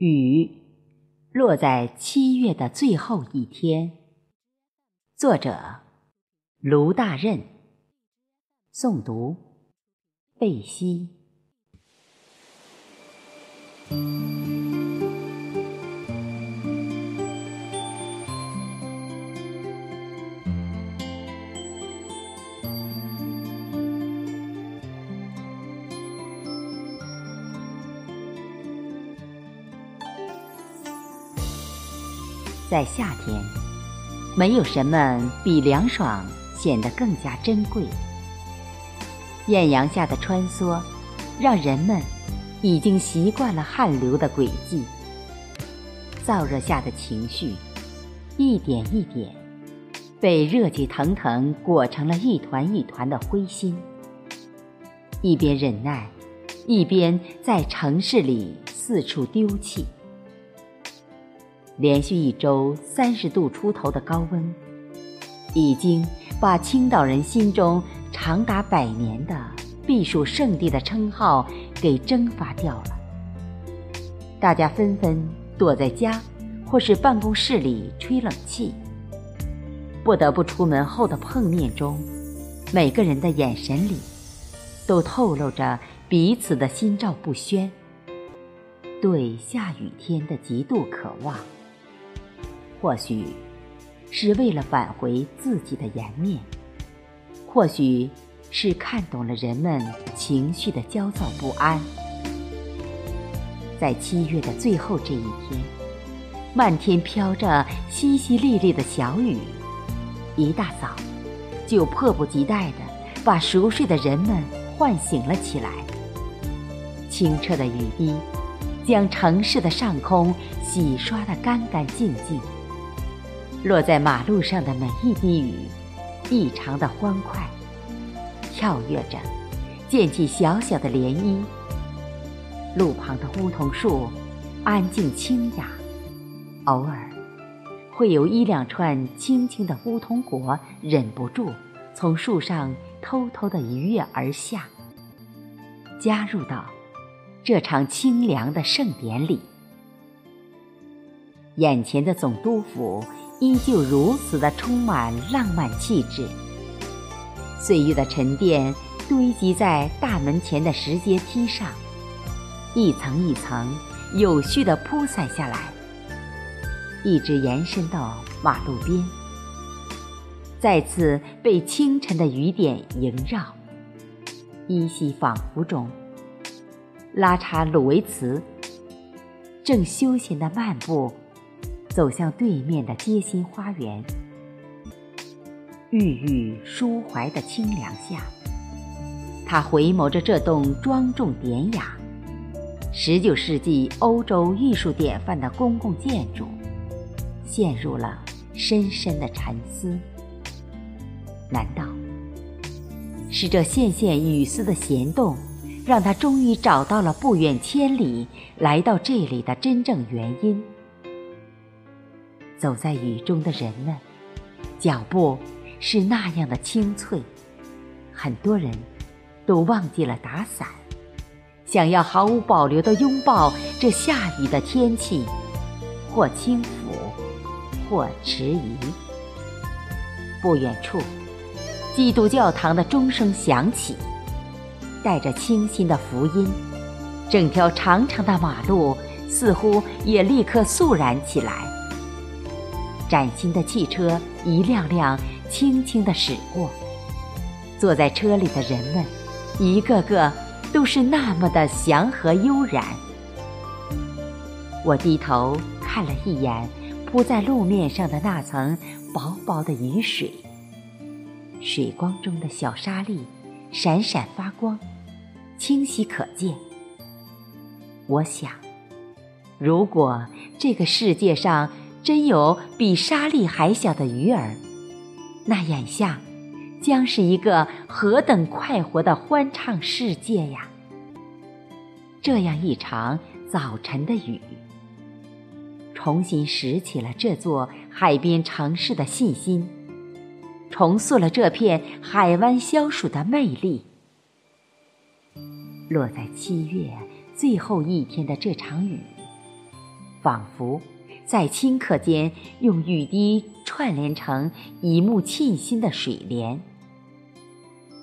雨落在七月的最后一天。作者：卢大任。诵读：贝西。在夏天，没有什么比凉爽显得更加珍贵。艳阳下的穿梭，让人们已经习惯了汗流的轨迹。燥热下的情绪，一点一点被热气腾腾裹成了一团一团的灰心。一边忍耐，一边在城市里四处丢弃。连续一周三十度出头的高温，已经把青岛人心中长达百年的避暑胜地的称号给蒸发掉了。大家纷纷躲在家或是办公室里吹冷气。不得不出门后的碰面中，每个人的眼神里都透露着彼此的心照不宣，对下雨天的极度渴望。或许是为了挽回自己的颜面，或许是看懂了人们情绪的焦躁不安。在七月的最后这一天，漫天飘着淅淅沥沥的小雨，一大早就迫不及待地把熟睡的人们唤醒了起来。清澈的雨滴将城市的上空洗刷得干干净净。落在马路上的每一滴雨，异常的欢快，跳跃着，溅起小小的涟漪。路旁的梧桐树，安静清雅，偶尔，会有一两串轻轻的梧桐果忍不住从树上偷偷的一跃而下，加入到这场清凉的盛典里。眼前的总督府。依旧如此的充满浪漫气质，岁月的沉淀堆积在大门前的石阶梯上，一层一层有序的铺散下来，一直延伸到马路边，再次被清晨的雨点萦绕，依稀仿佛中，拉查鲁维茨正休闲的漫步。走向对面的街心花园，郁郁抒怀的清凉下，他回眸着这栋庄重典雅、十九世纪欧洲艺术典范的公共建筑，陷入了深深的沉思。难道是这线线雨丝的弦动，让他终于找到了不远千里来到这里的真正原因？走在雨中的人们，脚步是那样的清脆，很多人都忘记了打伞，想要毫无保留地拥抱这下雨的天气，或轻抚，或迟疑。不远处，基督教堂的钟声响起，带着清新的福音，整条长长的马路似乎也立刻肃然起来。崭新的汽车一辆辆轻轻地驶过，坐在车里的人们，一个个都是那么的祥和悠然。我低头看了一眼铺在路面上的那层薄薄的雨水，水光中的小沙粒闪闪发光，清晰可见。我想，如果这个世界上……真有比沙粒还小的鱼儿，那眼下将是一个何等快活的欢畅世界呀！这样一场早晨的雨，重新拾起了这座海边城市的信心，重塑了这片海湾消暑的魅力。落在七月最后一天的这场雨。仿佛在顷刻间用雨滴串联成一幕沁心的水帘，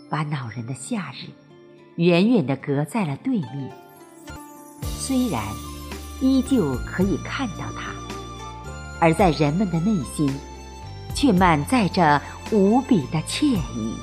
把恼人的夏日远远地隔在了对面。虽然依旧可以看到它，而在人们的内心，却满载着无比的惬意。